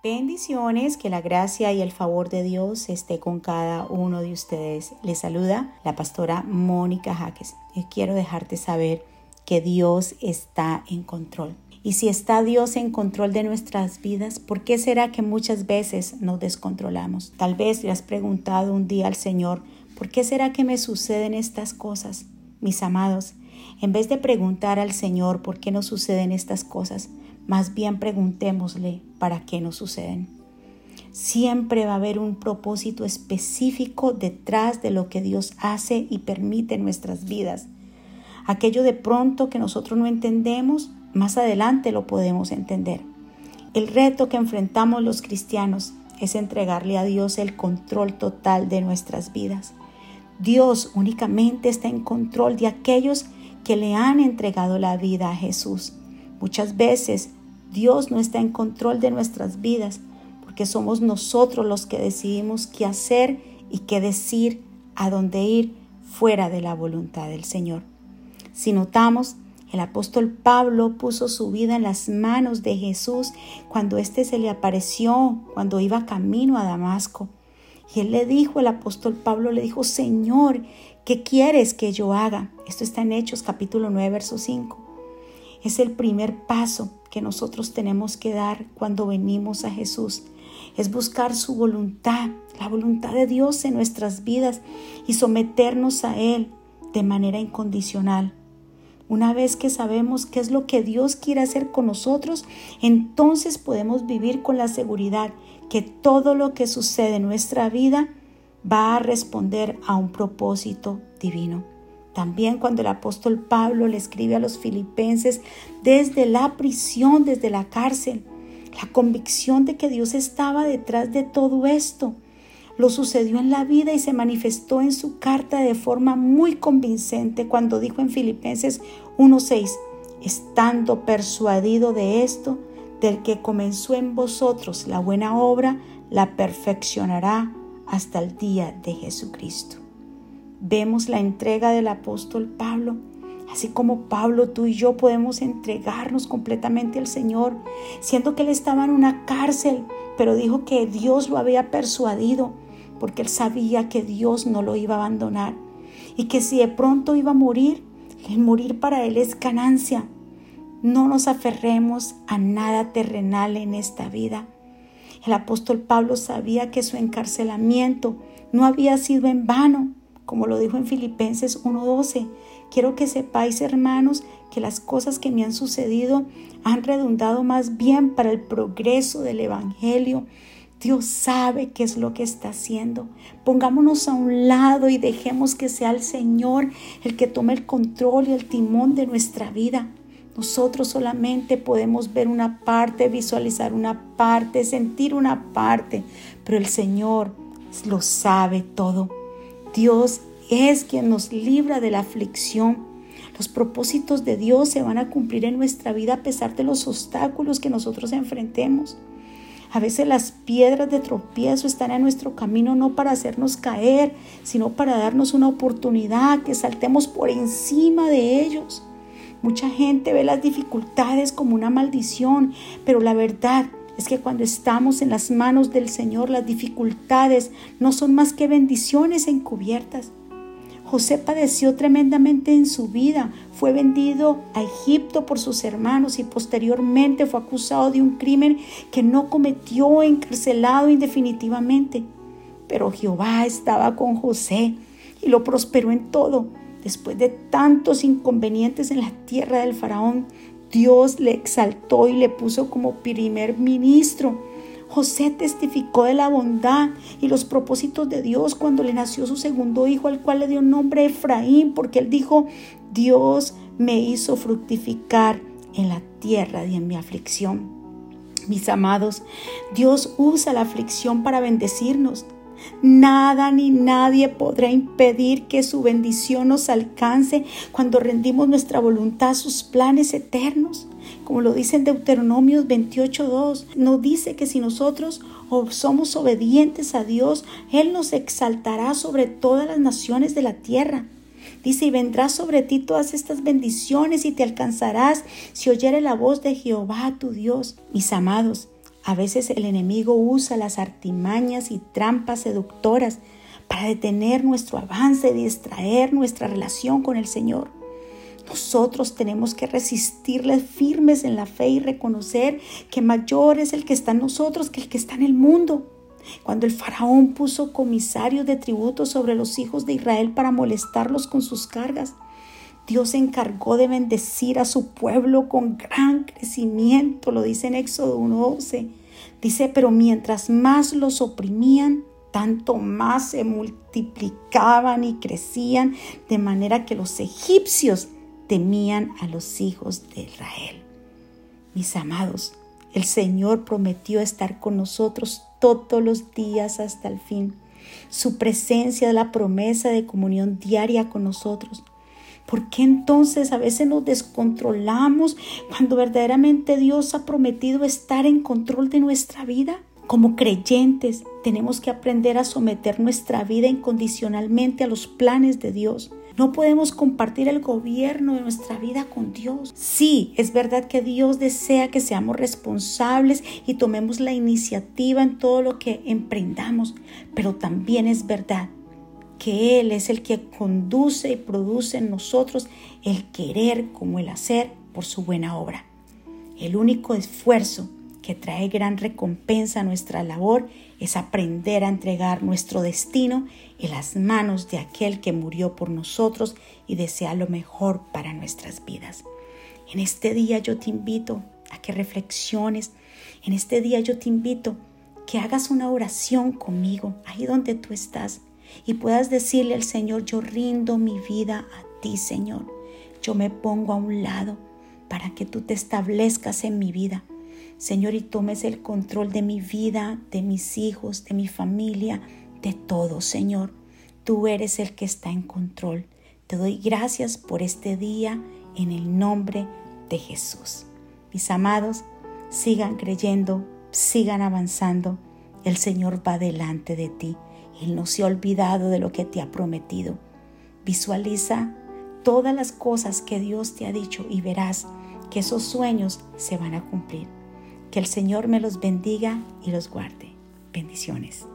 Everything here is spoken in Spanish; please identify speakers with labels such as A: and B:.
A: Bendiciones, que la gracia y el favor de Dios esté con cada uno de ustedes. Les saluda la pastora Mónica Jaques. Y quiero dejarte saber que Dios está en control. Y si está Dios en control de nuestras vidas, ¿por qué será que muchas veces nos descontrolamos? Tal vez le has preguntado un día al Señor, ¿por qué será que me suceden estas cosas? Mis amados, en vez de preguntar al Señor por qué nos suceden estas cosas, más bien preguntémosle para qué nos suceden. Siempre va a haber un propósito específico detrás de lo que Dios hace y permite en nuestras vidas. Aquello de pronto que nosotros no entendemos, más adelante lo podemos entender. El reto que enfrentamos los cristianos es entregarle a Dios el control total de nuestras vidas. Dios únicamente está en control de aquellos que le han entregado la vida a Jesús. Muchas veces Dios no está en control de nuestras vidas porque somos nosotros los que decidimos qué hacer y qué decir, a dónde ir fuera de la voluntad del Señor. Si notamos, el apóstol Pablo puso su vida en las manos de Jesús cuando éste se le apareció, cuando iba camino a Damasco. Y él le dijo, el apóstol Pablo le dijo, Señor, ¿qué quieres que yo haga? Esto está en Hechos capítulo 9, verso 5. Es el primer paso que nosotros tenemos que dar cuando venimos a Jesús. Es buscar su voluntad, la voluntad de Dios en nuestras vidas y someternos a Él de manera incondicional. Una vez que sabemos qué es lo que Dios quiere hacer con nosotros, entonces podemos vivir con la seguridad que todo lo que sucede en nuestra vida va a responder a un propósito divino. También cuando el apóstol Pablo le escribe a los filipenses desde la prisión, desde la cárcel, la convicción de que Dios estaba detrás de todo esto. Lo sucedió en la vida y se manifestó en su carta de forma muy convincente cuando dijo en Filipenses 1:6, estando persuadido de esto, del que comenzó en vosotros la buena obra, la perfeccionará hasta el día de Jesucristo vemos la entrega del apóstol Pablo. Así como Pablo, tú y yo podemos entregarnos completamente al Señor, siendo que él estaba en una cárcel, pero dijo que Dios lo había persuadido, porque él sabía que Dios no lo iba a abandonar y que si de pronto iba a morir, el morir para él es ganancia. No nos aferremos a nada terrenal en esta vida. El apóstol Pablo sabía que su encarcelamiento no había sido en vano, como lo dijo en Filipenses 1:12. Quiero que sepáis, hermanos, que las cosas que me han sucedido han redundado más bien para el progreso del Evangelio. Dios sabe qué es lo que está haciendo. Pongámonos a un lado y dejemos que sea el Señor el que tome el control y el timón de nuestra vida. Nosotros solamente podemos ver una parte, visualizar una parte, sentir una parte, pero el Señor lo sabe todo. Dios es quien nos libra de la aflicción. Los propósitos de Dios se van a cumplir en nuestra vida a pesar de los obstáculos que nosotros enfrentemos. A veces las piedras de tropiezo están en nuestro camino no para hacernos caer, sino para darnos una oportunidad que saltemos por encima de ellos. Mucha gente ve las dificultades como una maldición, pero la verdad es que cuando estamos en las manos del Señor, las dificultades no son más que bendiciones encubiertas. José padeció tremendamente en su vida, fue vendido a Egipto por sus hermanos y posteriormente fue acusado de un crimen que no cometió, encarcelado indefinitivamente. Pero Jehová estaba con José y lo prosperó en todo. Después de tantos inconvenientes en la tierra del faraón, Dios le exaltó y le puso como primer ministro. José testificó de la bondad y los propósitos de Dios cuando le nació su segundo hijo, al cual le dio nombre Efraín, porque él dijo, Dios me hizo fructificar en la tierra y en mi aflicción. Mis amados, Dios usa la aflicción para bendecirnos. Nada ni nadie podrá impedir que su bendición nos alcance cuando rendimos nuestra voluntad a sus planes eternos. Como lo dice en Deuteronomios 28.2, nos dice que si nosotros somos obedientes a Dios, Él nos exaltará sobre todas las naciones de la tierra. Dice, y vendrá sobre ti todas estas bendiciones y te alcanzarás si oyere la voz de Jehová tu Dios. Mis amados, A veces el enemigo usa las artimañas y trampas seductoras para detener nuestro avance y distraer nuestra relación con el Señor. Nosotros tenemos que resistirles firmes en la fe y reconocer que mayor es el que está en nosotros que el que está en el mundo. Cuando el faraón puso comisarios de tributo sobre los hijos de Israel para molestarlos con sus cargas, Dios se encargó de bendecir a su pueblo con gran crecimiento, lo dice en Éxodo 1.12. Dice, pero mientras más los oprimían, tanto más se multiplicaban y crecían, de manera que los egipcios temían a los hijos de Israel. Mis amados, el Señor prometió estar con nosotros todos los días hasta el fin. Su presencia es la promesa de comunión diaria con nosotros. ¿Por qué entonces a veces nos descontrolamos cuando verdaderamente Dios ha prometido estar en control de nuestra vida? Como creyentes tenemos que aprender a someter nuestra vida incondicionalmente a los planes de Dios. No podemos compartir el gobierno de nuestra vida con Dios. Sí, es verdad que Dios desea que seamos responsables y tomemos la iniciativa en todo lo que emprendamos, pero también es verdad que Él es el que conduce y produce en nosotros el querer como el hacer por su buena obra. El único esfuerzo que trae gran recompensa a nuestra labor es aprender a entregar nuestro destino en las manos de aquel que murió por nosotros y desea lo mejor para nuestras vidas. En este día yo te invito a que reflexiones, en este día yo te invito que hagas una oración conmigo, ahí donde tú estás, y puedas decirle al Señor, yo rindo mi vida a ti, Señor. Yo me pongo a un lado para que tú te establezcas en mi vida. Señor, y tomes el control de mi vida, de mis hijos, de mi familia, de todo, Señor. Tú eres el que está en control. Te doy gracias por este día en el nombre de Jesús. Mis amados, sigan creyendo, sigan avanzando. El Señor va delante de ti. Él no se ha olvidado de lo que te ha prometido. Visualiza todas las cosas que Dios te ha dicho y verás que esos sueños se van a cumplir. Que el Señor me los bendiga y los guarde. Bendiciones.